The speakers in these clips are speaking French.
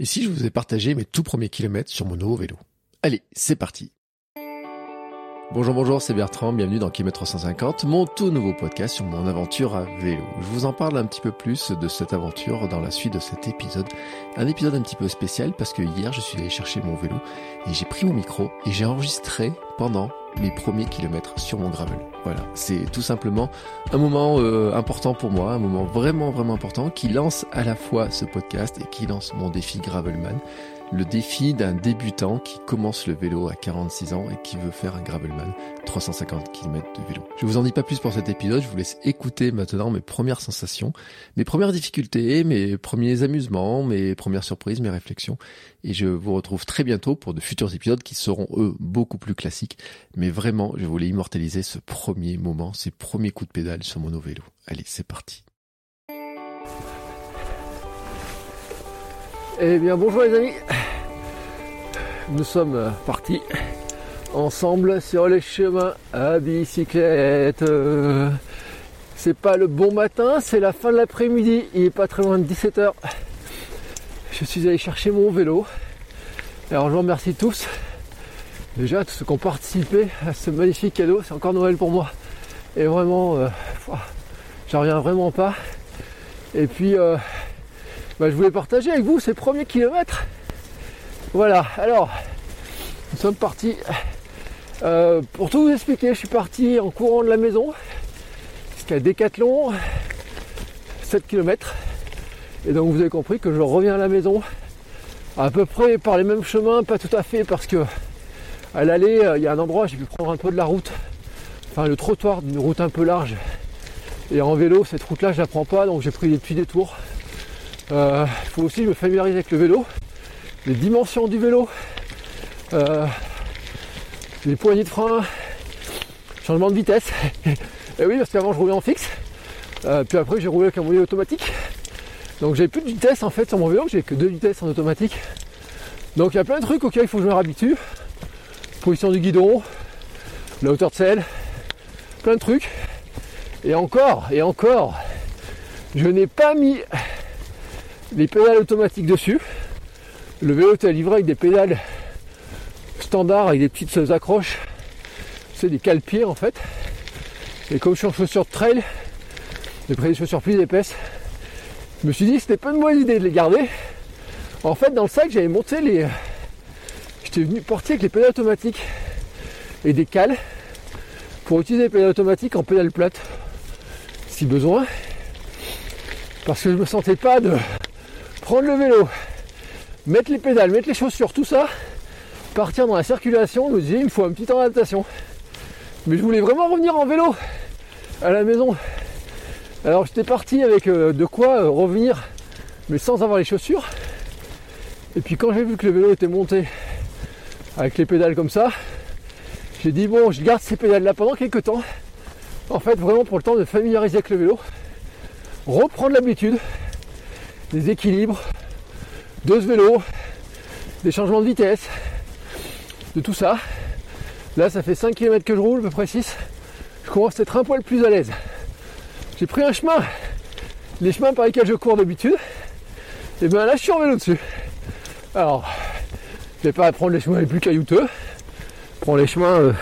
Et si je vous ai partagé mes tout premiers kilomètres sur mon nouveau vélo? Allez, c'est parti Bonjour, bonjour, c'est Bertrand, bienvenue dans Kilomètre 350, mon tout nouveau podcast sur mon aventure à vélo. Je vous en parle un petit peu plus de cette aventure dans la suite de cet épisode. Un épisode un petit peu spécial parce que hier je suis allé chercher mon vélo et j'ai pris mon micro et j'ai enregistré pendant mes premiers kilomètres sur mon gravel. Voilà, c'est tout simplement un moment euh, important pour moi, un moment vraiment vraiment important qui lance à la fois ce podcast et qui lance mon défi Gravelman le défi d'un débutant qui commence le vélo à 46 ans et qui veut faire un gravelman 350 km de vélo. Je vous en dis pas plus pour cet épisode, je vous laisse écouter maintenant mes premières sensations, mes premières difficultés, mes premiers amusements, mes premières surprises, mes réflexions et je vous retrouve très bientôt pour de futurs épisodes qui seront eux beaucoup plus classiques, mais vraiment, je voulais immortaliser ce premier moment, ces premiers coups de pédale sur mon vélo. Allez, c'est parti. Eh bien bonjour les amis, nous sommes euh, partis ensemble sur les chemins à bicyclette. C'est pas le bon matin, c'est la fin de l'après-midi, il est pas très loin de 17h. Je suis allé chercher mon vélo. Alors je vous remercie tous. Déjà tous ceux qui ont participé à ce magnifique cadeau, c'est encore Noël pour moi. Et vraiment, euh, j'en reviens vraiment pas. Et puis euh, bah, je voulais partager avec vous ces premiers kilomètres. Voilà, alors, nous sommes partis. Euh, pour tout vous expliquer, je suis parti en courant de la maison jusqu'à Décathlon, 7 km. Et donc vous avez compris que je reviens à la maison à peu près par les mêmes chemins, pas tout à fait parce que à l'aller, euh, il y a un endroit, j'ai pu prendre un peu de la route, enfin le trottoir d'une route un peu large. Et en vélo, cette route-là, je la prends pas, donc j'ai pris des petits détours. Euh, il faut aussi me familiariser avec le vélo, les dimensions du vélo, euh, les poignées de frein, changement de vitesse. Et oui, parce qu'avant je roulais en fixe, euh, puis après j'ai roulé avec un moyen automatique. Donc j'ai plus de vitesse en fait sur mon vélo, j'ai que deux vitesses en automatique. Donc il y a plein de trucs auxquels il faut que je me réhabitue. Position du guidon, la hauteur de selle, plein de trucs. Et encore, et encore, je n'ai pas mis les pédales automatiques dessus. Le vélo est livré avec des pédales standards avec des petites accroches. C'est des cale-pieds en fait. Et comme je suis en chaussures de trail, j'ai pris des chaussures plus épaisses. Je me suis dit que c'était pas une bonne idée de les garder. En fait, dans le sac, j'avais monté les. J'étais venu porter avec les pédales automatiques et des cales pour utiliser les pédales automatiques en pédale plate si besoin. Parce que je me sentais pas de prendre le vélo, mettre les pédales, mettre les chaussures, tout ça, partir dans la circulation, je me disais, il me faut un petit temps d'adaptation. Mais je voulais vraiment revenir en vélo à la maison. Alors j'étais parti avec euh, de quoi euh, revenir, mais sans avoir les chaussures. Et puis quand j'ai vu que le vélo était monté avec les pédales comme ça, j'ai dit bon, je garde ces pédales là pendant quelques temps. En fait, vraiment pour le temps de familiariser avec le vélo, reprendre l'habitude des équilibres de ce vélo, des changements de vitesse, de tout ça. Là, ça fait 5 km que je roule, à peu près 6. Je commence à être un poil plus à l'aise. J'ai pris un chemin, les chemins par lesquels je cours d'habitude, et bien là, je suis en vélo dessus. Alors, je vais pas prendre les chemins les plus caillouteux, prendre les chemins, euh,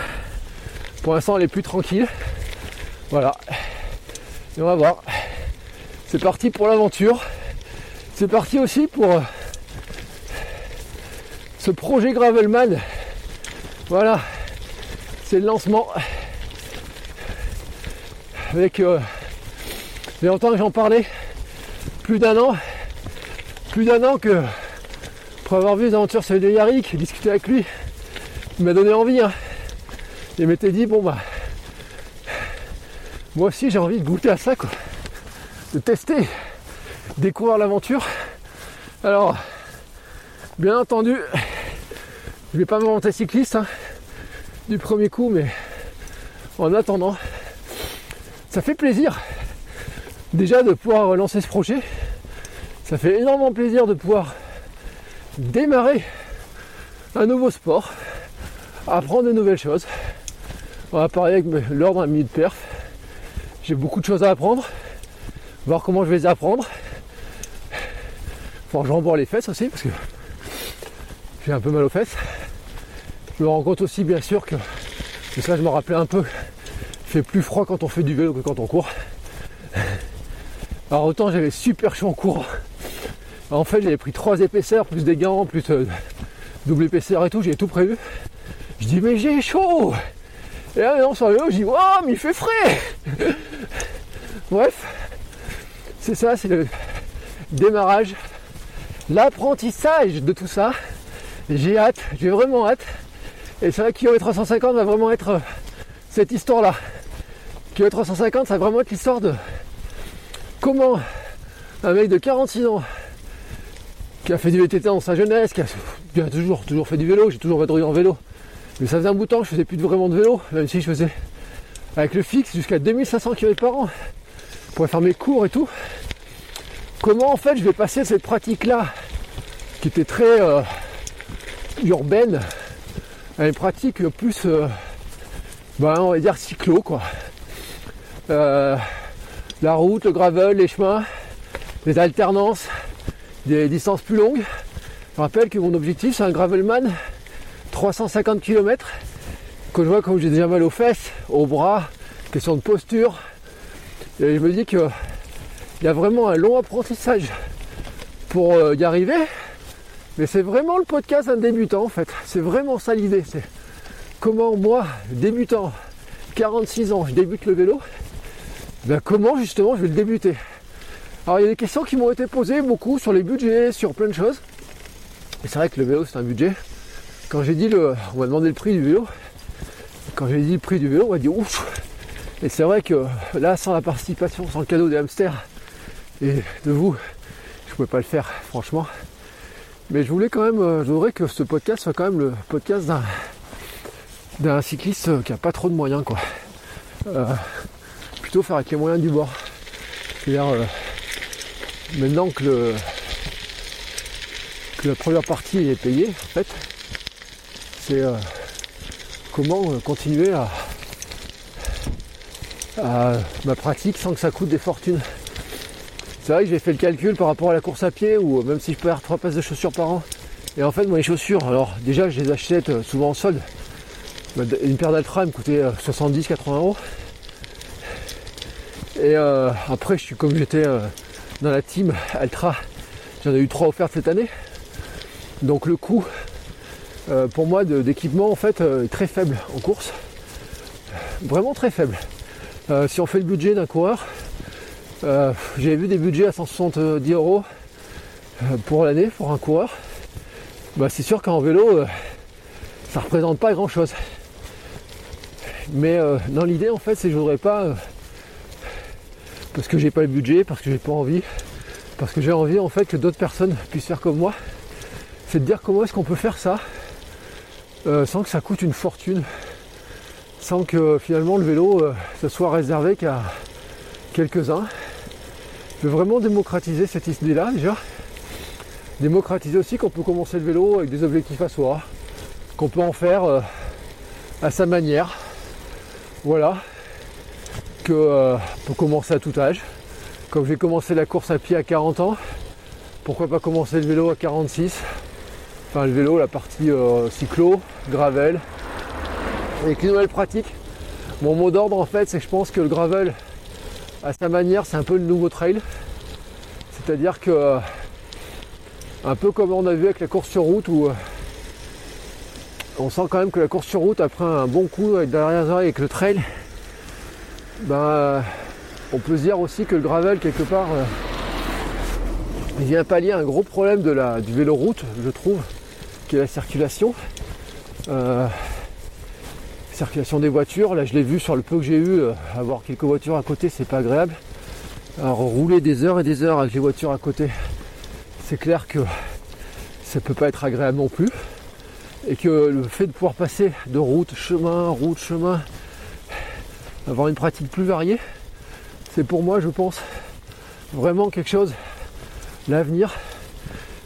pour l'instant, les plus tranquilles. Voilà. Et on va voir. C'est parti pour l'aventure. C'est parti aussi pour euh, ce projet Gravelman. Voilà, c'est le lancement. Avec euh, longtemps que j'en parlais, plus d'un an, plus d'un an que pour avoir vu les aventures sur de Yarik, discuter avec lui, il m'a donné envie. Hein. Il m'était dit bon bah moi aussi j'ai envie de goûter à ça quoi. De tester découvrir l'aventure. Alors, bien entendu, je vais pas me monter cycliste hein, du premier coup, mais en attendant, ça fait plaisir déjà de pouvoir lancer ce projet. Ça fait énormément plaisir de pouvoir démarrer un nouveau sport, apprendre de nouvelles choses. On va parler avec l'ordre d'un minute perf. J'ai beaucoup de choses à apprendre, voir comment je vais les apprendre Bon, je rembourre les fesses aussi parce que j'ai un peu mal aux fesses. Je me rends compte aussi bien sûr que, et ça je me rappelais un peu, il fait plus froid quand on fait du vélo que quand on court. Alors autant j'avais super chaud en courant. En fait j'avais pris trois épaisseurs, plus des gants, plus euh, double épaisseur et tout, j'ai tout prévu. Je dis mais j'ai chaud Et là non sur le vélo, je dis oh mais il fait frais Bref, c'est ça, c'est le démarrage, l'apprentissage de tout ça. J'ai hâte, j'ai vraiment hâte. Et c'est vrai que kilomètre 350 va vraiment être euh, cette histoire-là. Kilomètre 350, ça va vraiment être l'histoire de comment un mec de 46 ans qui a fait du VTT dans sa jeunesse, qui a, toujours, toujours fait du vélo, j'ai toujours vadrouillé en vélo. Mais ça faisait un bout de temps que je faisais plus vraiment de vélo, même si je faisais avec le fixe jusqu'à 2500 km par an pour faire mes cours et tout. Comment en fait je vais passer cette pratique-là, qui était très euh, urbaine, à une pratique plus, euh, ben, on va dire cyclo quoi. Euh, la route, le gravel, les chemins, les alternances, des distances plus longues. Je rappelle que mon objectif c'est un gravelman 350 km. Quand je vois comme j'ai déjà mal aux fesses, aux bras, question de posture. Et je me dis qu'il y a vraiment un long apprentissage pour euh, y arriver. Mais c'est vraiment le podcast d'un débutant en fait. C'est vraiment ça l'idée. C'est comment moi, débutant, 46 ans, je débute le vélo. Ben comment justement je vais le débuter Alors il y a des questions qui m'ont été posées beaucoup sur les budgets, sur plein de choses. Et c'est vrai que le vélo c'est un budget. Quand j'ai dit le. On m'a demandé le prix du vélo. Quand j'ai dit le prix du vélo, on m'a dit ouf Et c'est vrai que là, sans la participation, sans le cadeau des hamsters et de vous, je ne pouvais pas le faire, franchement. Mais je voulais quand même, euh, je voudrais que ce podcast soit quand même le podcast d'un, cycliste qui a pas trop de moyens quoi. Euh, plutôt faire avec les moyens du bord. C'est-à-dire euh, maintenant que, la première partie est payée, en fait, c'est comment continuer à ma pratique sans que ça coûte des fortunes. C'est vrai que j'ai fait le calcul par rapport à la course à pied ou même si je perds trois paires de chaussures par an. Et en fait, moi, les chaussures, alors déjà, je les achète euh, souvent en solde. Une paire d'Altra me coûtait 70-80 euh, euros. Et euh, après, je suis comme j'étais dans la team Altra, j'en ai eu trois offertes cette année. Donc le coût pour moi d'équipement en fait est très faible en course. Vraiment très faible. si on fait le budget d'un coureur, euh, J'avais vu des budgets à 170 euros euh, pour l'année pour un coureur. Bah, c'est sûr qu'en vélo, euh, ça représente pas grand chose. Mais dans l'idée, en fait, c'est que je voudrais pas, parce que j'ai pas le budget, parce que j'ai pas envie, parce que j'ai envie en fait que d'autres personnes puissent faire comme moi, c'est de dire comment est-ce qu'on peut faire ça sans que ça coûte une fortune, sans que finalement le vélo, ça soit réservé qu'à quelques-uns. Je veux vraiment démocratiser cette idée-là déjà? Démocratiser aussi qu'on peut commencer le vélo avec des objectifs à soi, qu'on peut en faire euh, à sa manière. Voilà. Que peut commencer à tout âge. Comme j'ai commencé la course à pied à 40 ans, pourquoi pas commencer le vélo à 46 Enfin le vélo, la partie euh, cyclo, gravel. Avec une nouvelle pratique. Mon mot d'ordre en fait c'est que je pense que le gravel à sa manière, c'est un peu le nouveau trail. C'est-à-dire que, euh, un peu comme on a vu avec la course sur route, où euh, on sent quand même que la course sur route, après un bon coup avec derrière avec le trail, ben, euh, on peut se dire aussi que le gravel, quelque part, il vient pallier un gros problème de la, du vélo route, je trouve, qui est la circulation circulation des voitures. Là, je l'ai vu sur le peu que j'ai eu, euh, avoir quelques voitures à côté, c'est pas agréable. Alors, rouler des heures et des heures avec les voitures à côté, c'est clair que ça peut pas être agréable non plus. Et que le fait de pouvoir passer de route, chemin, route, chemin, avoir une pratique plus variée, c'est pour moi, je pense, vraiment quelque chose, l'avenir.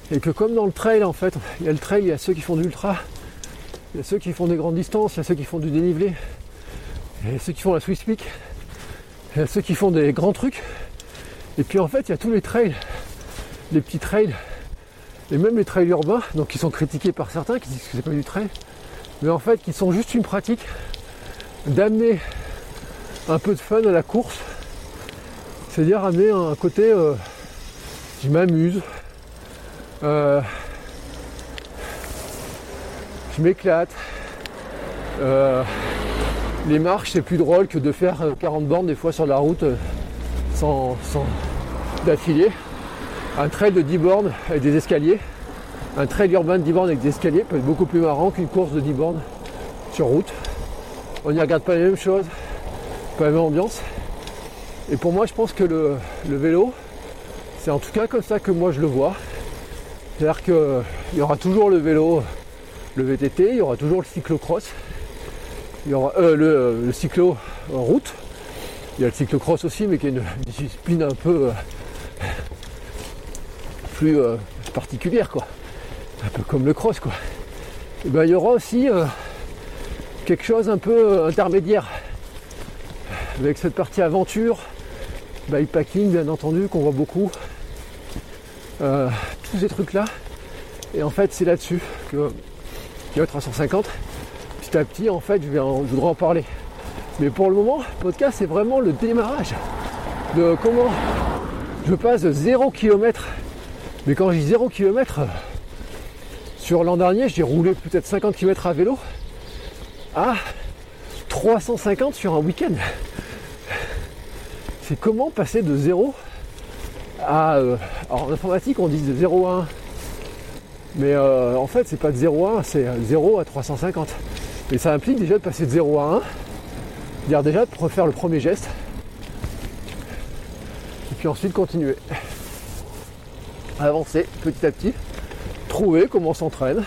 Et que comme dans le trail, en fait, il y a le trail, il y a ceux qui font de l'ultra, il y a ceux qui font des grandes distances, il y a ceux qui font du dénivelé, il y a ceux qui font la Swiss Peak, il y a ceux qui font des grands trucs. Et puis en fait, il y a tous les trails, les petits trails Et même les trails urbains, donc qui sont critiqués par certains, qui disent que c'est pas du trail, mais en fait qui sont juste une pratique d'amener un peu de fun à la course. C'est-à-dire amener un côté euh, je m'amuse, euh, je m'éclate. Euh, les marches c'est plus drôle que de faire 40 bornes des fois sur la route sans, sans d'affilée. Un trail de 10 bornes avec des escaliers, un trail urbain de 10 bornes avec des escaliers peut être beaucoup plus marrant qu'une course de 10 bornes sur route. On n'y regarde pas les mêmes choses, pas la même ambiance. Et pour moi, je pense que le, vélo, c'est en tout cas comme ça que moi je le vois. C'est-à-dire qu'il y aura toujours le vélo, le VTT, il y aura toujours le cyclocross, il y aura euh, le, le, cyclo route, il y a le cyclocross aussi, mais qui est une discipline un peu euh, plus euh, particulière, quoi. Un peu comme le cross, quoi. Et ben, il y aura aussi quelque chose un peu intermédiaire avec cette partie aventure, bikepacking bien entendu qu'on voit beaucoup, tous ces trucs là. Et en fait c'est là-dessus que a 350, petit à petit en fait je, vais je voudrais en parler. Mais pour le moment, podcast c'est vraiment le démarrage de comment je passe de 0 km. Mais quand je dis 0 km, sur l'an dernier j'ai roulé peut-être 50 km à vélo à 350 sur un week-end. C'est comment passer de 0 à... Euh, alors en informatique on dit de 0 à 1. Mais euh, en fait c'est pas de 0 à 1, c'est 0 à 350. Et ça implique déjà de passer de 0 à 1 dire déjà de refaire le premier geste. Et puis ensuite continuer. Avancer petit à petit. Trouver comment on s'entraîne.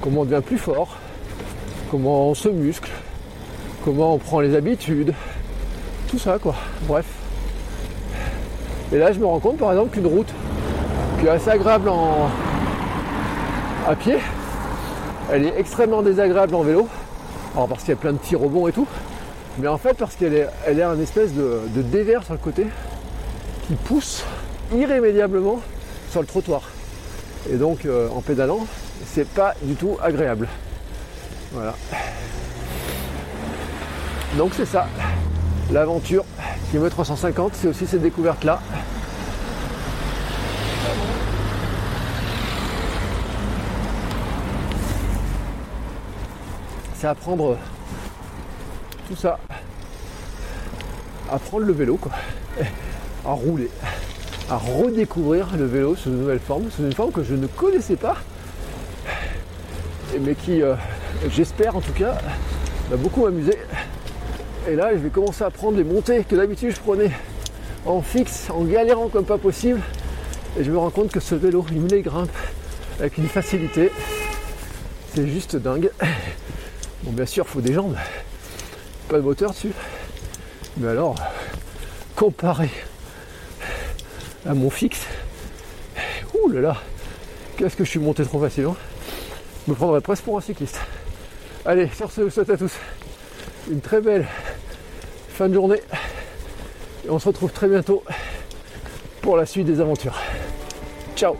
Comment on devient plus fort. Comment on se muscle. Comment on prend les habitudes. Tout ça quoi. Bref. Et là je me rends compte par exemple qu'une route assez agréable en à pied, elle est extrêmement désagréable en vélo. Alors parce qu'il y a plein de petits rebonds et tout. Mais en fait parce qu'elle est, elle est un espèce de, dévers sur le côté qui pousse irrémédiablement sur le trottoir. Et donc euh, en pédalant, c'est pas du tout agréable. Voilà. Donc c'est ça. L'aventure me 350, c'est aussi cette découverte là. C'est apprendre tout ça, apprendre le vélo, quoi, à rouler, à redécouvrir le vélo sous une nouvelle forme, sous une forme que je ne connaissais pas, mais qui, euh, j'espère en tout cas, m'a beaucoup amusé. Et là, je vais commencer à prendre les montées que d'habitude je prenais en fixe, en galérant comme pas possible. Et je me rends compte que ce vélo, il me les grimpe avec une facilité. C'est juste dingue. Bon, bien sûr, il faut des jambes, pas de moteur dessus. Mais alors, comparé à mon fixe, ouh là là, qu'est-ce que je suis monté trop facilement. Je me prendrais presque pour un cycliste. Allez, sur ce, souhaite à tous une très belle fin de journée. Et on se retrouve très bientôt pour la suite des aventures. Ciao